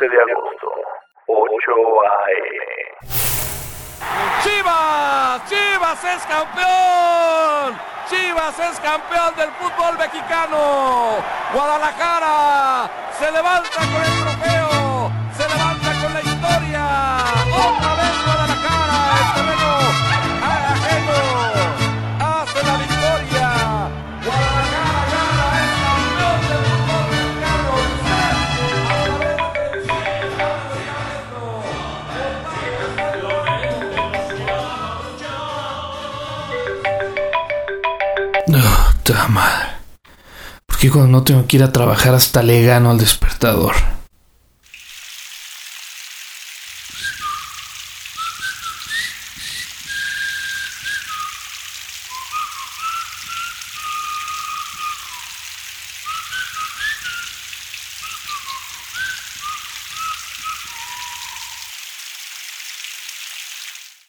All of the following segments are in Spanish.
de agosto, 8 AM. ¡Chivas! ¡Chivas es campeón! ¡Chivas es campeón del fútbol mexicano! ¡Guadalajara se levanta con el trofeo! Madre. ¿Por qué cuando no tengo que ir a trabajar hasta le gano al despertador?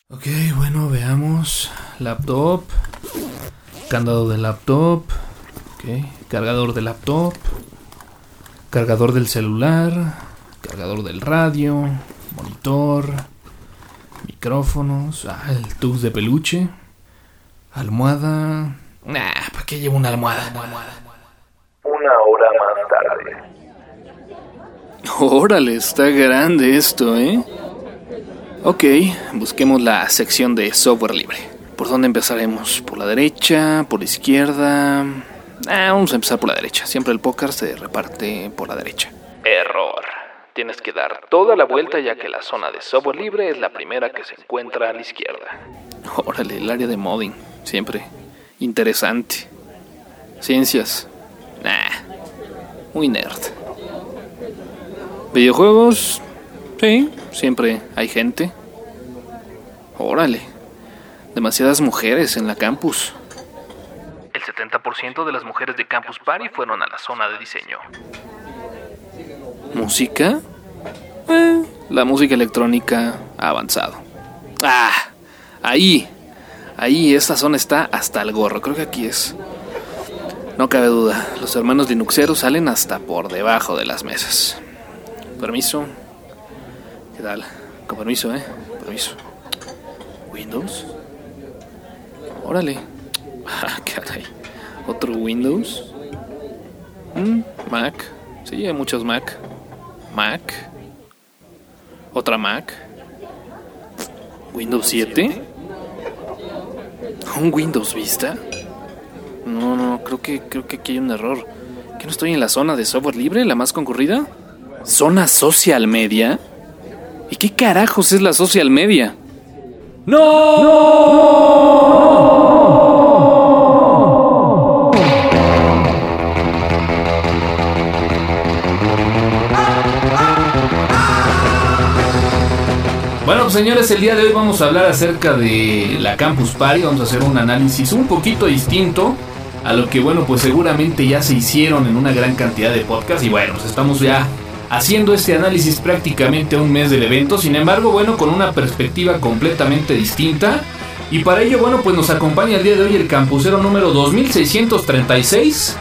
Ok, bueno, veamos. Laptop. Candado de laptop. Cargador de laptop. Cargador del celular. Cargador del radio. Monitor. Micrófonos. Ah, el tux de peluche. Almohada. Nah, ¿para qué llevo una almohada? Una hora más tarde. Órale, está grande esto, ¿eh? Ok, busquemos la sección de software libre. ¿Por dónde empezaremos? ¿Por la derecha? ¿Por la izquierda? Ah, vamos a empezar por la derecha. Siempre el póker se reparte por la derecha. Error. Tienes que dar toda la vuelta ya que la zona de software libre es la primera que se encuentra a la izquierda. Órale, el área de modding. Siempre interesante. Ciencias. Nah. Muy nerd. Videojuegos. Sí, siempre hay gente. Órale. Demasiadas mujeres en la campus. El 70% de las mujeres de Campus Party fueron a la zona de diseño. ¿Música? Eh, la música electrónica ha avanzado. Ah, ahí. Ahí, esta zona está hasta el gorro. Creo que aquí es. No cabe duda, los hermanos Linuxeros salen hasta por debajo de las mesas. Permiso. ¿Qué tal? Con permiso, ¿eh? Permiso. ¿Windows? Órale. Ah, caray. ¿Otro Windows? Mm, Mac. Sí, hay muchos Mac. Mac. ¿Otra Mac? ¿Windows 7? ¿Un Windows Vista? No, no, creo que, creo que aquí hay un error. ¿Que no estoy en la zona de software libre, la más concurrida? ¿Zona social media? ¿Y qué carajos es la social media? Señores, el día de hoy vamos a hablar acerca de la Campus Party. Vamos a hacer un análisis un poquito distinto a lo que, bueno, pues seguramente ya se hicieron en una gran cantidad de podcasts. Y bueno, pues estamos ya haciendo este análisis prácticamente un mes del evento. Sin embargo, bueno, con una perspectiva completamente distinta. Y para ello, bueno, pues nos acompaña el día de hoy el campusero número 2636,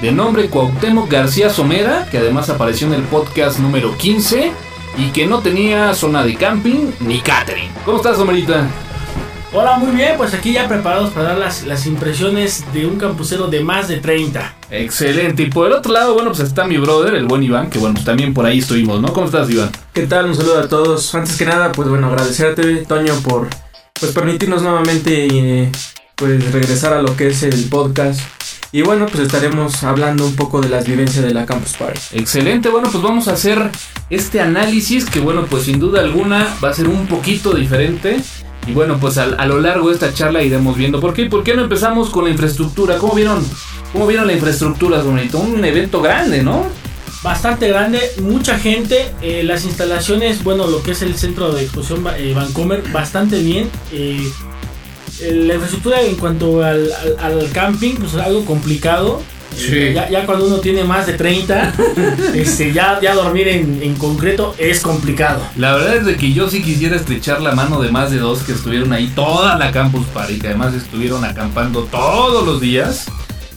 de nombre Cuauhtémoc García Somera, que además apareció en el podcast número 15 y que no tenía zona de camping ni catering. ¿Cómo estás, Somerita? Hola, muy bien, pues aquí ya preparados para dar las, las impresiones de un campusero de más de 30. Excelente. Y por el otro lado, bueno, pues está mi brother, el buen Iván, que bueno, pues también por ahí estuvimos, ¿no? ¿Cómo estás, Iván? ¿Qué tal? Un saludo a todos. Antes que nada, pues bueno, agradecerte, Toño, por pues permitirnos nuevamente eh, pues regresar a lo que es el podcast. Y bueno, pues estaremos hablando un poco de las vivencias de la Campus Party. Excelente, bueno, pues vamos a hacer este análisis que bueno, pues sin duda alguna va a ser un poquito diferente. Y bueno, pues a, a lo largo de esta charla iremos viendo. ¿Por qué? ¿Por qué no empezamos con la infraestructura? ¿Cómo vieron? ¿Cómo vieron la infraestructura, Somerito? Un evento grande, ¿no? Bastante grande, mucha gente, eh, las instalaciones, bueno, lo que es el centro de exposición eh, Vancomer, bastante bien. eh, la infraestructura en cuanto al, al- al camping, pues es algo complicado. Sí. Ya, ya cuando uno tiene más de 30, este, ya, ya dormir en, en concreto es complicado. La verdad es de que yo sí quisiera estrechar la mano de más de dos que estuvieron ahí toda la Campus Party, que además estuvieron acampando todos los días.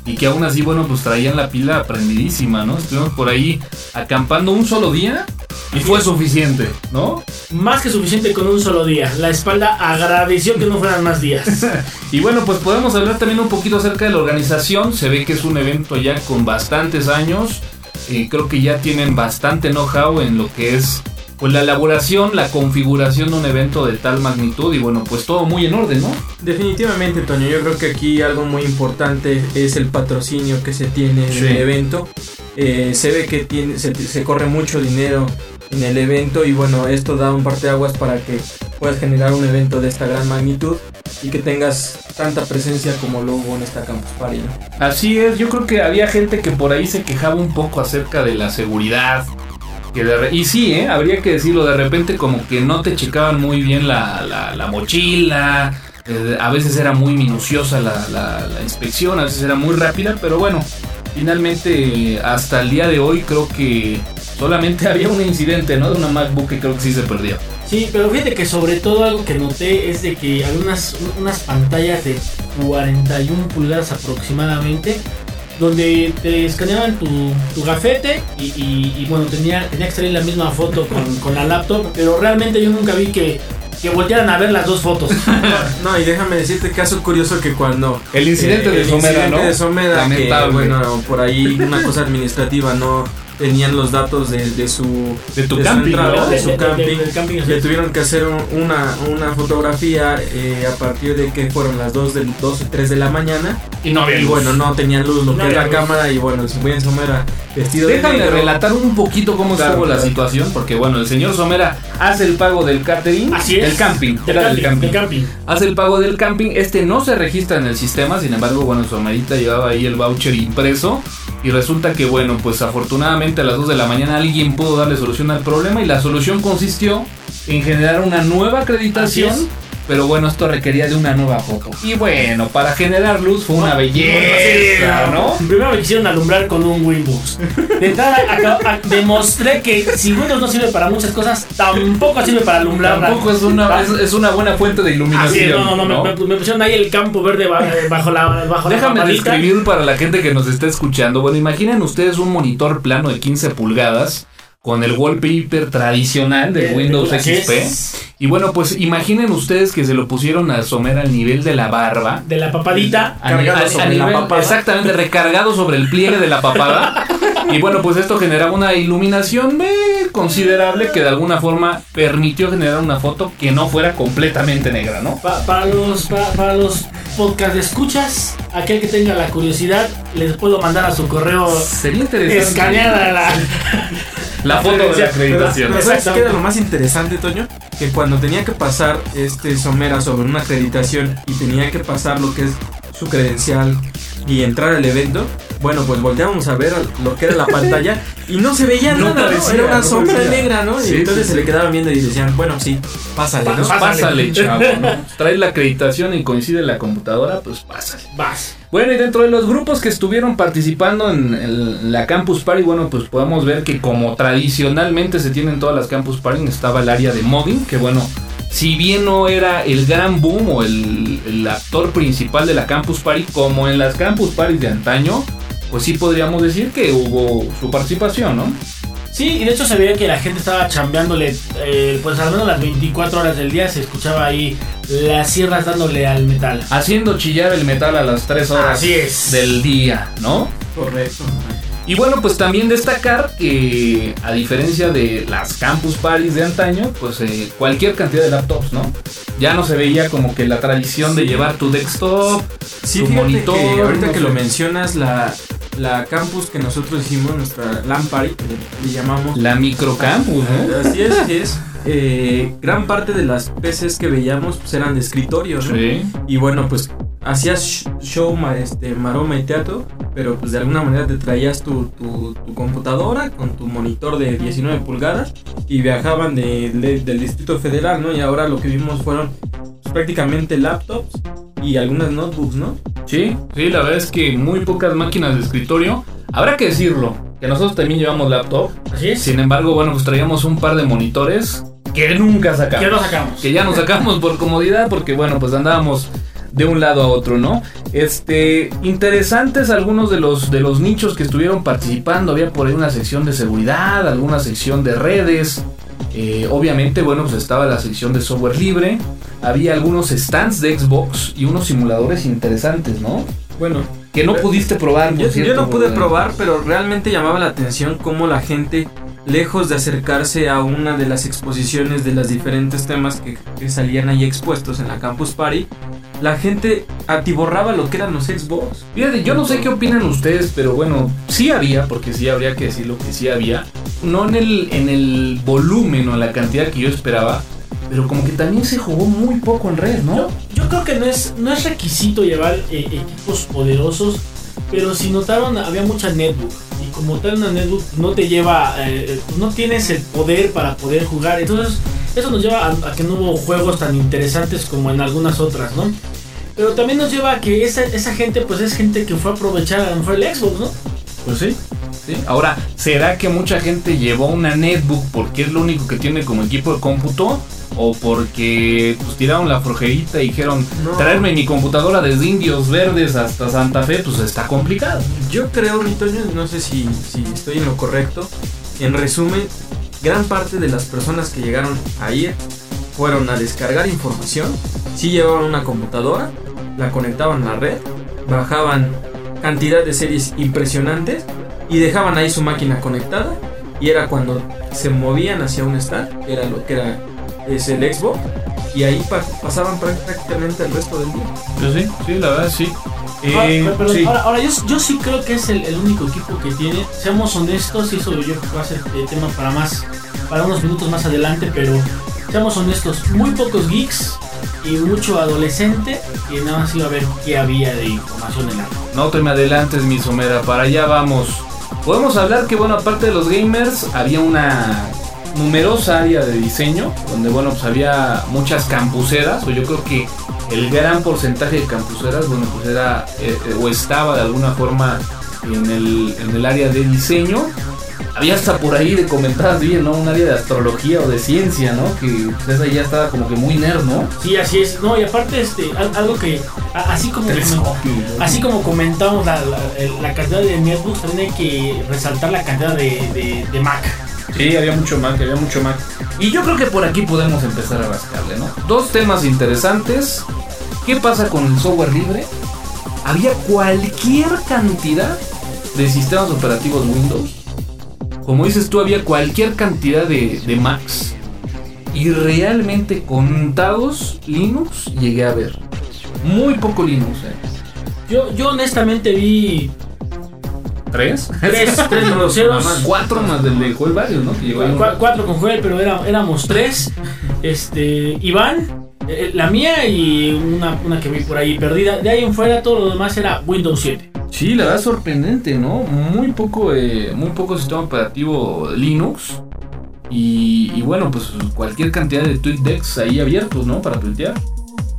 Y y que aún así, bueno, pues traían la pila prendidísima, ¿no? Estuvimos por ahí acampando un solo día y fue suficiente, ¿no? Más que suficiente con un solo día. La espalda agradeció que no fueran más días. Y bueno, pues podemos hablar también un poquito acerca de la organización. Se ve que es un evento ya con bastantes años. Eh, creo que ya tienen bastante know-how en lo que es pues la elaboración, la configuración de un evento de tal magnitud y bueno, pues todo muy en orden, ¿no? Definitivamente, Toño, yo creo que aquí algo muy importante es el patrocinio que se tiene en Sí. el evento. Eh, se ve que tiene, se, se corre mucho dinero en el evento y bueno, esto da un parteaguas para que puedas generar un evento de esta gran magnitud y que tengas tanta presencia como lo hubo en esta Campus Party, ¿no? Así es, yo creo que había gente que por ahí se quejaba un poco acerca de la seguridad. Y sí, ¿eh? habría que decirlo, de repente como que no te checaban muy bien la, la- la mochila, eh, a veces era muy minuciosa la, la- inspección, a veces era muy rápida, pero bueno, finalmente hasta el día de hoy creo que solamente había un incidente, ¿no? De una MacBook que creo que sí se perdió. Sí, pero fíjate que sobre todo algo que noté es de que había unas, unas pantallas de 41 pulgadas aproximadamente donde te escaneaban tu, tu gafete y, y- y, bueno, tenía, tenía que salir la misma foto con, con la laptop, pero realmente yo nunca vi que, que voltearan a ver las dos fotos. No, y déjame decirte caso curioso que cuando El incidente Eh, de el Somera, incidente ¿no? de Somera, que, bueno, por ahí una cosa administrativa no tenían los datos de, de su De tu de su camping, entrada, ¿no? de su De- de- de- camping. camping, Le tuvieron que hacer un- una, una fotografía eh, a partir de que fueron las 2 del 2 o 3 de la mañana. Y no había Y luz. bueno, no tenían luz lo No que es la luz. cámara. Y bueno, se fue en Somera vestido Déjame de relatar un poquito cómo Claro, estuvo la situación, porque bueno, el señor Somera hace el pago del catering, Así es. del camping, era camping, del camping. Hace el pago del camping, este no se registra en el sistema, sin embargo, bueno, Somerita llevaba ahí el voucher impreso y resulta que bueno, pues afortunadamente a las 2 de la mañana alguien pudo darle solución al problema y la solución consistió en generar una nueva acreditación. Pero bueno, esto requería de una nueva foto. Y bueno, para generar luz fue una belleza, ¿no? Primero me quisieron alumbrar con un Windows. De entrada acá- demostré que si Windows no sirve para muchas cosas, tampoco sirve para alumbrar. Tampoco es una, es, es una buena fuente de Así iluminación. es, no, no, no, Me, me pusieron ahí el campo verde eh, bajo la bajo la Déjame papadita. describir para la gente que nos está escuchando. Bueno, imaginen ustedes un monitor plano de 15 pulgadas con el wallpaper tradicional de Eh, Windows XP. Y bueno, pues imaginen ustedes que se lo pusieron a Somer al nivel de la barba. De la papadita. A, Cargado a- a sobre la nivel- papada. exactamente, recargado sobre el pliegue de la papada. Y bueno, pues esto generaba una iluminación eh, considerable que de alguna forma permitió generar una foto que no fuera completamente negra, ¿no? Pa- para los pa- para los podcast escuchas, aquel que tenga la curiosidad, les puedo mandar a su correo Sería interesante escaneada la la foto de la acreditación. pero ¿sabes qué era lo más interesante, Toño? Que cuando tenía que pasar este Somera sobre una acreditación y tenía que pasar lo que es su credencial y entrar al evento, bueno, pues volteábamos a ver lo que era la pantalla y no se veía No nada, ¿no? parecía, Era una no sombra parecía. negra, ¿no? Sí, y entonces sí, se sí. le quedaban viendo y decían, bueno, sí, pásale, ¿no? Pa- Pásale, chavo. ¿no? Traes la acreditación y coincide la computadora, pues pásale. vas. Bueno, y dentro de los grupos que estuvieron participando en, la Campus Party, bueno, pues podemos ver que como tradicionalmente se tienen todas las Campus Party, estaba el área de modding, que bueno, si bien no era el gran boom o el, el actor principal de la Campus Party, como en las Campus Party de antaño, pues sí podríamos decir que hubo su participación, ¿no? Sí, y de hecho se veía que la gente estaba chambeándole, eh, pues al menos las 24 horas del día se escuchaba ahí las sierras dándole al metal. Haciendo chillar el metal a las 3 horas Así es. del día, ¿no? Correcto. Y bueno, pues también destacar que a diferencia de las campus parties de antaño, pues eh, cualquier cantidad de laptops, ¿no? Ya no se veía como que la tradición de llevar tu desktop, Sí, tu monitor. que ahorita no que sé. lo mencionas, la, la campus que nosotros hicimos, nuestra LAN party, que le, llamamos. La microcampus, ¿no? Así es, así es. Eh, gran parte de las PCs que veíamos pues, eran de escritorio, ¿no? Sí. Y bueno, pues hacías sh- show, este, maroma y teatro, pero pues de alguna manera te traías tu, tu- tu computadora con tu monitor de 19 pulgadas y viajaban de- de- del Distrito Federal, ¿no? Y ahora lo que vimos fueron pues, prácticamente laptops y algunas notebooks, ¿no? Sí, sí, la verdad es que muy pocas máquinas de escritorio. Habrá que decirlo, que nosotros también llevamos laptop. Así es. Sin embargo, bueno, pues traíamos un par de monitores que nunca sacamos. ¿Qué lo sacamos? que ya nos sacamos por comodidad porque bueno pues andábamos de un lado a otro, ¿no? Este, interesantes algunos de los, de los nichos que estuvieron participando. Había por ahí una sección de seguridad, alguna sección de redes. Eh, obviamente, bueno, pues estaba la sección de software libre. Había algunos stands de Xbox y unos simuladores interesantes, ¿no? Bueno, Que no pudiste probar. yo, no pude probar, pero realmente llamaba la atención cómo la gente, lejos de acercarse a una de las exposiciones de los diferentes temas que, que salían ahí expuestos en la Campus Party, la gente atiborraba lo que eran los Xbox. Fíjate, yo no sé qué opinan ustedes, pero bueno, sí había, porque sí habría que decirlo que sí había. No en el, en el volumen o en la cantidad que yo esperaba, pero como que también se jugó muy poco en red, ¿no? Yo, yo creo que no es, no es requisito llevar eh, equipos poderosos, pero si notaron, había mucha netbook. Y como tal, una netbook no te lleva, eh, no tienes el poder para poder jugar. Entonces, eso nos lleva a, a que no hubo juegos tan interesantes como en algunas otras, ¿no? Pero también nos lleva a que esa, esa gente, pues es gente que fue a aprovechar a lo mejor el Xbox, ¿no? Pues sí. Sí. Ahora, ¿será que mucha gente llevó una netbook porque es lo único que tiene como equipo de cómputo? ¿O porque pues, tiraron la flojerita y dijeron, No. traerme mi computadora desde Indios Verdes hasta Santa Fe? Pues está complicado. Yo creo, mi Toño, no sé si, si estoy en lo correcto. En resumen, gran parte de las personas que llegaron a ir fueron a descargar información. Sí llevaban una computadora, la conectaban a la red, bajaban cantidad de series impresionantes y dejaban ahí su máquina conectada. Y era cuando se movían hacia un stand, que era lo que era es el Xbox, y ahí pa- pasaban prácticamente el resto del día. Pues sí, sí, la verdad sí. Ahora, Eh, pero- pero sí. ahora, ahora yo, yo sí creo que es el, el único equipo que tiene. Seamos honestos, y eso yo creo que va a ser eh, tema para más, para unos minutos más adelante, pero seamos honestos, muy pocos geeks y mucho adolescente que nada más iba a ver qué había de información en la No te me adelantes, mi somera, para allá vamos. Podemos hablar que, bueno, aparte de los gamers, había una numerosa área de diseño, donde, bueno, pues había muchas campuseras, o yo creo que el gran porcentaje de campuseras, bueno, pues era, eh, eh, o estaba de alguna forma en el, en el área de diseño. Había hasta por ahí de comentadas bien, ¿no? Un área de astrología o de ciencia, ¿no? Que pues, esa ya estaba como que muy nerd, ¿no? Sí, así es. No, y aparte, este, al- algo que, así como, así como comentamos la, la, el- la cantidad de netbooks, también hay que resaltar la cantidad de, de, de Mac. Sí, había mucho Mac, había mucho Mac. Y yo creo que por aquí podemos empezar a rascarle, ¿no? Dos temas interesantes. ¿Qué pasa con el software libre? Había cualquier cantidad de sistemas operativos Windows. Como dices tú, había cualquier cantidad de, de Macs. Y realmente contados Linux llegué a ver. Muy poco Linux, ¿eh? Yo, yo honestamente vi ¿Tres? tres, tres. Cuatro más del de Joel Varios, ¿no? Que Cu- cuatro con Joel, pero era- éramos tres. Este, Iván, eh, la mía y una, una que vi por ahí perdida. De ahí en fuera todo lo demás era Windows 7. Sí, la verdad es sorprendente, ¿no? Muy poco, eh, muy poco sistema operativo Linux. Y, y bueno, pues cualquier cantidad de TweetDecks ahí abiertos, ¿no? Para tuitear.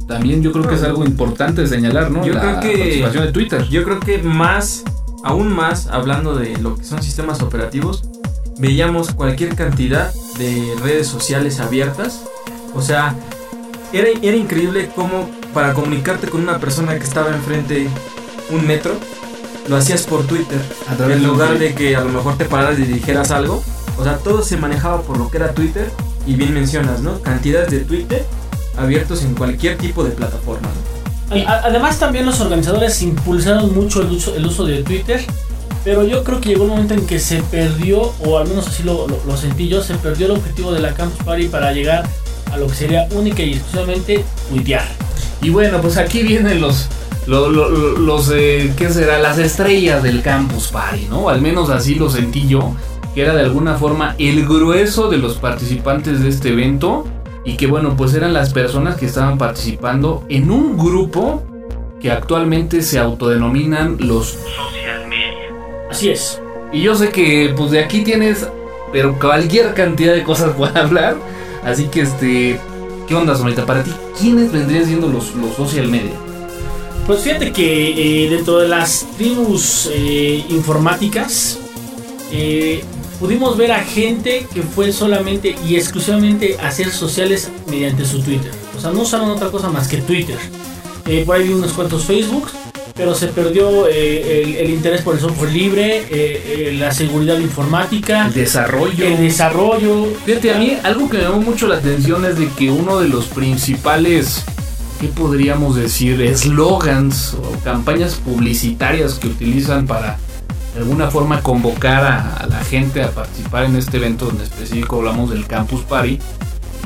También yo creo que es algo importante de señalar, ¿no? Yo la creo que- participación de Twitter. Yo creo que más, aún más, hablando de lo que son sistemas operativos, veíamos cualquier cantidad de redes sociales abiertas. O sea, era, era increíble cómo para comunicarte con una persona que estaba enfrente un metro, lo hacías por Twitter. A través En lugar de que a lo mejor te pararas y dijeras algo. O sea, todo se manejaba por lo que era Twitter. Y bien mencionas, ¿no? Cantidades de Twitter abiertos en cualquier tipo de plataforma. ¿no? Además también los organizadores impulsaron mucho el uso, el uso de Twitter, pero yo creo que llegó un momento en que se perdió, o al menos así lo, lo- lo sentí yo, se perdió el objetivo de la Campus Party para llegar a lo que sería única y exclusivamente tuitear. Y bueno, pues aquí vienen los, lo- lo- lo- los, eh, ¿qué será? Las estrellas del Campus Party, ¿no? Al menos así lo sentí yo, que era de alguna forma el grueso de los participantes de este evento y que bueno, pues eran las personas que estaban participando en un grupo que actualmente se autodenominan los Así es. y yo sé que pues de aquí tienes, pero cualquier cantidad de cosas para hablar. Así que este, ¿qué onda, Sonita? Para ti, ¿quiénes vendrían siendo los, los social media? Pues fíjate que eh, dentro de las tribus eh, informáticas eh, pudimos ver a gente que fue solamente y exclusivamente a hacer sociales mediante su Twitter. O sea, no usaron otra cosa más que Twitter. eh, por ahí vi unos cuantos Facebook, pero se perdió eh, el, el interés por el software libre, eh, eh, la seguridad informática, El desarrollo. el desarrollo. Fíjate, a mí algo que me llamó mucho la atención es de que uno de los principales, ¿qué podríamos decir? Eslogans o campañas publicitarias que utilizan para de alguna forma convocar a, a la gente a participar en este evento donde específico hablamos del Campus Party.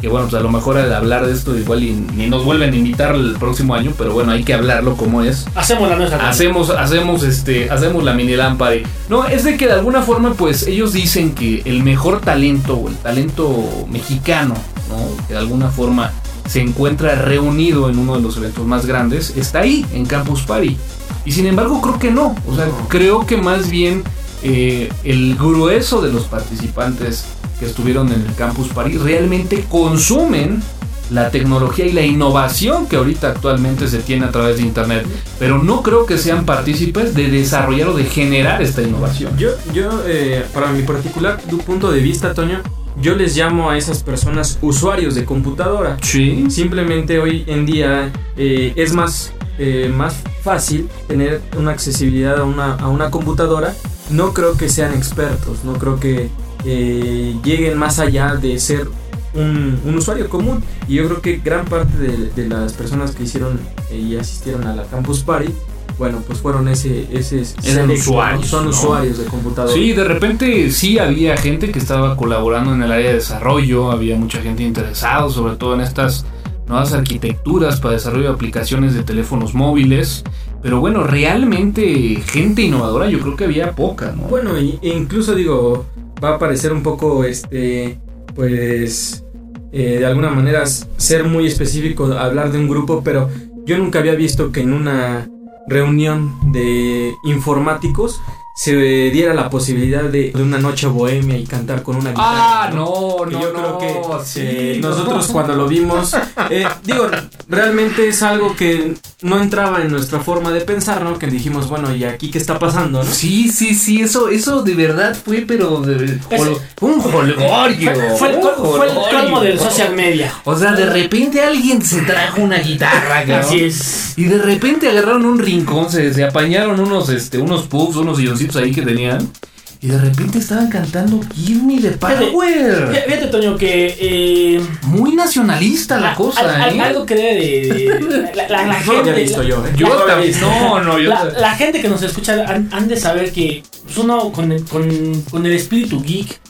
Que bueno, pues a lo mejor al hablar de esto igual y ni nos vuelven a invitar el próximo año, pero bueno, hay que hablarlo como es. Hacemos la nuestra. Hacemos, hacemos, este, hacemos la mini lámpara. No, es de que de alguna forma, pues, ellos dicen que el mejor talento, o el talento mexicano, ¿no? Que de alguna forma se encuentra reunido en uno de los eventos más grandes, está ahí, en Campus Party. Y sin embargo, creo que no. O sea, creo que más bien eh, el grueso de los participantes que estuvieron en el Campus Party realmente consumen la tecnología y la innovación que ahorita actualmente se tiene a través de internet, pero no creo que sean partícipes de desarrollar o de generar esta innovación. Yo, yo eh, para mi particular punto de vista, Toño, yo les llamo a esas personas usuarios de computadora. Sí, Simplemente hoy en día eh, es más, eh, más fácil tener una accesibilidad a una, a una computadora. No creo que sean expertos, no creo que eh, lleguen más allá de ser un, un usuario común. Y yo creo que gran parte de, de las personas que hicieron y asistieron a la Campus Party, bueno, pues fueron ese... ese selecto, ¿no? usuarios, Son ¿no? usuarios de computadora. Sí, de repente sí había gente que estaba colaborando en el área de desarrollo, había mucha gente interesada, sobre todo en estas nuevas arquitecturas para desarrollo de aplicaciones de teléfonos móviles. Pero bueno, realmente gente innovadora yo creo que había poca, ¿no? Bueno, e incluso digo, va a parecer un poco, este, pues, eh, de alguna manera ser muy específico, hablar de un grupo, pero yo nunca había visto que en una reunión de informáticos se diera la posibilidad de, de una noche bohemia y cantar con una guitarra. Ah, no, Que no, yo no, creo que sí, eh, no. nosotros cuando lo vimos, eh, digo, realmente es algo que no entraba en nuestra forma de pensar, ¿no? Que dijimos, bueno, ¿y aquí qué está pasando, no? Sí, sí, sí, eso, eso de verdad fue, pero de, jol- un holgorio. Fue, fue el, fue el jolgorio. colmo del social media. O sea, de repente alguien se trajo una guitarra, cabrón. Así es. Y de repente agarraron un rincón, se, se apañaron unos, este, unos puffs, unos silloncitos ahí que tenían. Y de repente estaban cantando Give Me the Fíjate, Power. Fíjate, Toño, que. eh, Muy nacionalista la a- cosa, al- ¿eh? Algo que debe de. la, gente. visto yo, ¿eh? Yo también. No, no, yo. La gente que nos escucha han, han de saber que pues, uno con el, con, con el espíritu geek,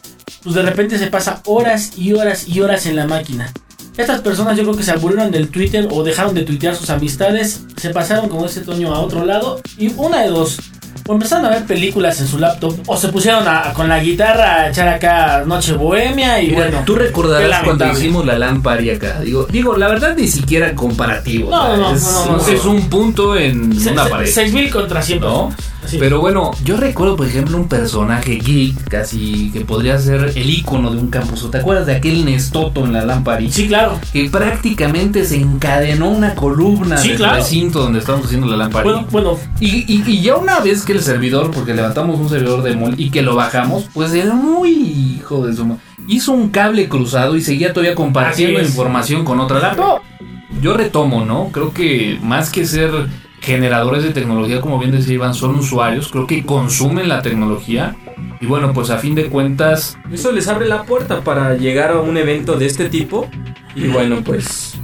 pues de repente se pasa horas y horas y horas en la máquina. Estas personas yo creo que se aburrieron del Twitter o dejaron de tuitear sus amistades, se pasaron como ese Toño a otro lado y una de dos. O empezaron a ver películas en su laptop o se pusieron a- con la guitarra a echar acá Noche Bohemia y Mira, bueno. tú recordarás cuando hicimos la lámpara acá. Digo, digo, la verdad ni siquiera comparativo. No, no, no, es, no, no, no. es un punto en Se- una se- pared. 6000 contra 100 ¿No? Pero bueno, yo recuerdo, por ejemplo, un personaje geek, casi que podría ser el icono de un campus. ¿Te acuerdas de aquel Nestoto en la lámpara? Sí, claro. Que prácticamente se encadenó una columna Sí, del claro. recinto donde estábamos haciendo la lámpara. Bueno, bueno, Y, y- y ya una vez que el servidor, porque levantamos un servidor de mol y que lo bajamos, pues era muy hijo de su Hizo un cable cruzado y seguía todavía compartiendo información con otra laptop. Yo retomo, ¿no? Creo que más que ser generadores de tecnología, como bien decía Iván, son usuarios, creo que consumen la tecnología. Y bueno, pues a fin de cuentas, Eso les abre la puerta para llegar a un evento de este tipo y bueno, pues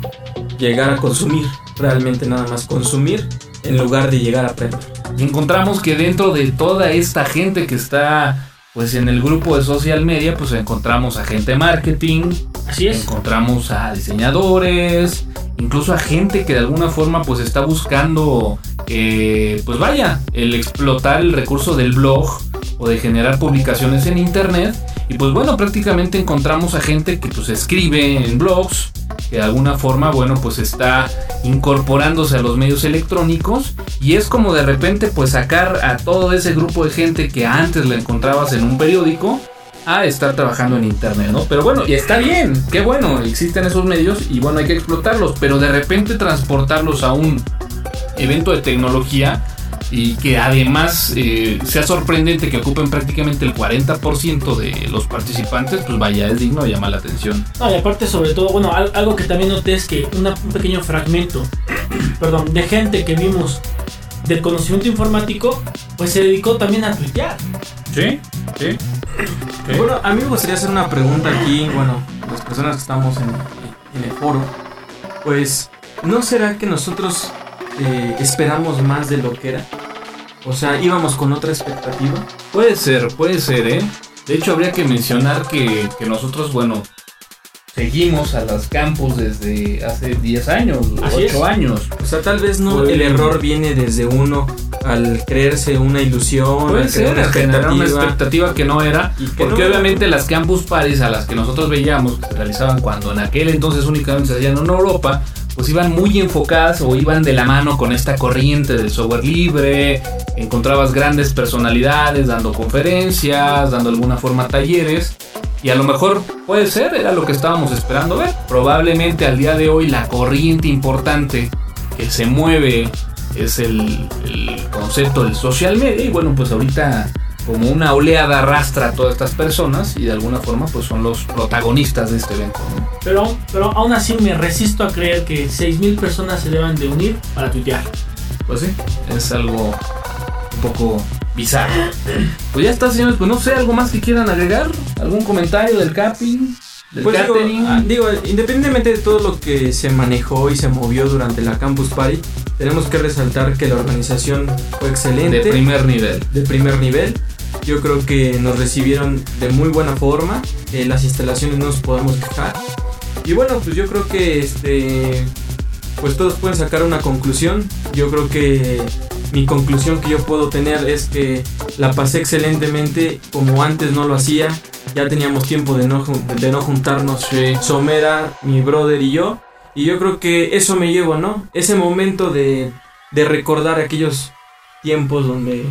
llegar a consumir, realmente nada más consumir en lugar de llegar a aprender. encontramos que dentro de toda esta gente que está pues en el grupo de social media, pues encontramos a gente de marketing, así es. encontramos a diseñadores, incluso a gente que de alguna forma pues está buscando, eh, pues vaya, el explotar el recurso del blog o de generar publicaciones en internet. Y pues bueno, prácticamente encontramos a gente que pues escribe en blogs, que de alguna forma, bueno, pues está incorporándose a los medios electrónicos y es como de repente pues sacar a todo ese grupo de gente que antes le encontrabas en un periódico a estar trabajando en internet, ¿no? Pero bueno, y está bien, qué bueno, existen esos medios y bueno, hay que explotarlos, pero de repente transportarlos a un evento de tecnología y que además eh, sea sorprendente que ocupen prácticamente el 40% de los participantes, pues vaya, es digno de llamar la atención. No, y aparte sobre todo, bueno, algo que también noté es que un pequeño fragmento, perdón, de gente que vimos del conocimiento informático, pues se dedicó también a tuitear. Sí, sí. Bueno, a mí me gustaría hacer una pregunta aquí, bueno, las personas que estamos en, en el foro, pues, ¿no será que nosotros eh, esperamos más de lo que era? O sea, íbamos con otra expectativa. Puede ser, puede ser, ¿eh? De hecho, habría que mencionar que, que nosotros, bueno, seguimos a las campus desde hace 10 años, 8 años. O sea, tal vez no el error viene desde uno al creerse una ilusión, Puede ser, una expectativa. una expectativa que no era, porque obviamente las campus paris a las que nosotros veíamos que se realizaban cuando en aquel entonces únicamente se hacían en Europa, pues iban muy enfocadas o iban de la mano con esta corriente del software libre, encontrabas grandes personalidades dando conferencias, dando alguna forma talleres, y a lo mejor puede ser, era lo que estábamos esperando ver. Probablemente al día de hoy la corriente importante que se mueve es el, concepto del social media y bueno, pues ahorita como una oleada arrastra a todas estas personas y de alguna forma pues son los protagonistas de este evento. Pero, pero aún así me resisto a creer que 6.000 personas se deban de unir para tuitear. Pues sí, es algo un poco bizarro. Pues ya está, señores, pues no sé, ¿algo más que quieran agregar? ¿Algún comentario del capping? Del pues ah, digo, independientemente de todo lo que se manejó y se movió durante la Campus Party, tenemos que resaltar que la organización fue excelente. De primer nivel. De primer nivel. Yo creo que nos recibieron de muy buena forma. Eh, las instalaciones no nos podemos quejar. Y bueno, pues yo creo que este. Pues todos pueden sacar una conclusión. Yo creo que mi conclusión que yo puedo tener es que la pasé excelentemente como antes no lo hacía. Ya teníamos tiempo de no, de no juntarnos Somera, mi brother y yo. Y yo creo que eso me llevo, ¿no? Ese momento de, de recordar aquellos tiempos donde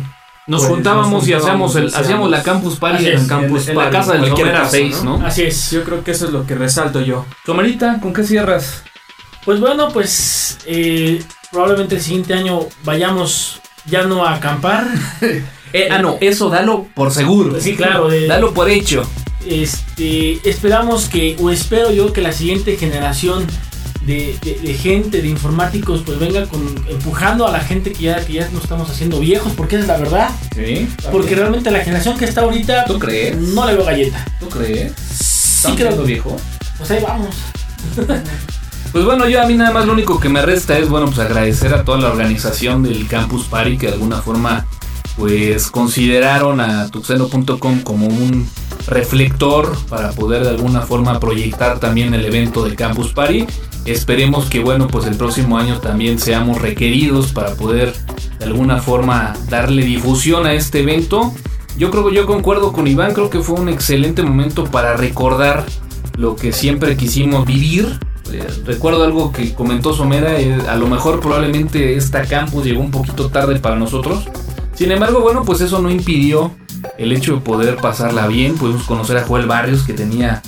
nos pues, juntábamos y hacíamos, el, hacíamos la campus party en, campus la casa del que era 6, ¿no? Así es. Yo creo que eso es lo que resalto yo. Somerita, ¿con qué cierras? Pues bueno, pues eh, probablemente el siguiente año vayamos ya no a acampar. Eh, ah, no, eso dalo por seguro. Sí, claro. dalo por hecho. Este, esperamos que, o espero yo que la siguiente generación de, gente, de informáticos, pues venga con, empujando a la gente que ya, que ya nos estamos haciendo viejos, porque es la verdad. Sí. Porque realmente la generación que está ahorita. ¿Tú crees? No le veo galleta. ¿Tú crees? Sí creo. viejo? Pues ahí vamos. Pues bueno, yo a mí nada más lo único que me resta es, bueno, pues agradecer a toda la organización del Campus Party que de alguna forma, pues consideraron a tuxeno.com como un reflector para poder de alguna forma proyectar también el evento de Campus Party. Esperemos que, bueno, pues el próximo año también seamos requeridos para poder de alguna forma darle difusión a este evento. Yo creo yo concuerdo con Iván, creo que fue un excelente momento para recordar lo que siempre quisimos vivir eh, recuerdo algo que comentó Somera, eh, a lo mejor probablemente esta campus llegó un poquito tarde para nosotros. Sin embargo, bueno, pues eso no impidió el hecho de poder pasarla bien. Pudimos conocer a Joel Barrios, que tenía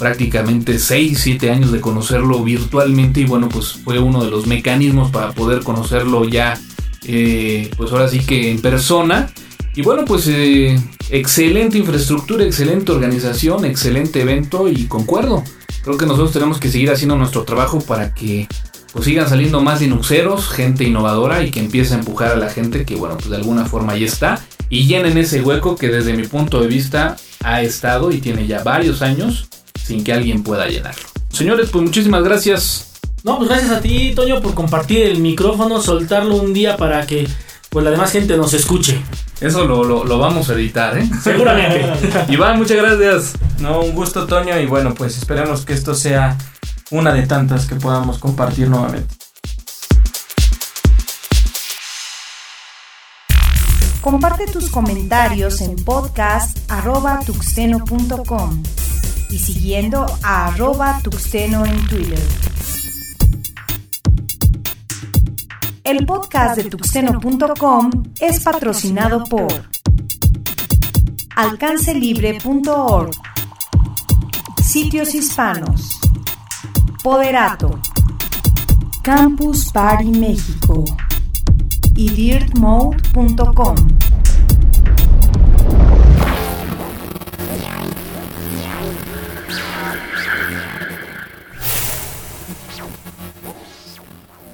prácticamente 6, 7 años de conocerlo virtualmente y bueno, pues fue uno de los mecanismos para poder conocerlo ya, eh, pues ahora sí que en persona. Y bueno, pues excelente infraestructura, excelente organización, excelente evento y concuerdo. Creo que nosotros tenemos que seguir haciendo nuestro trabajo para que pues sigan saliendo más Linuxeros, gente innovadora y que empiece a empujar a la gente que bueno, pues de alguna forma ya está y llenen ese hueco que desde mi punto de vista ha estado y tiene ya varios años sin que alguien pueda llenarlo. Señores, pues muchísimas gracias. No, pues gracias a ti, Toño, por compartir el micrófono, soltarlo un día para que pues la demás gente nos escuche. Eso lo, lo, vamos a editar, ¿eh? Seguramente. Iván, muchas gracias. No, un gusto, Toño, y bueno, pues esperamos que esto sea una de tantas que podamos compartir nuevamente. Comparte tus comentarios en podcast.tuxteno.com y siguiendo a arroba tuxteno en Twitter. El podcast de tuxteno.com es patrocinado por alcancelibre.org, Sitios Hispanos, Poderato, Campus Party México y dirtmode.com.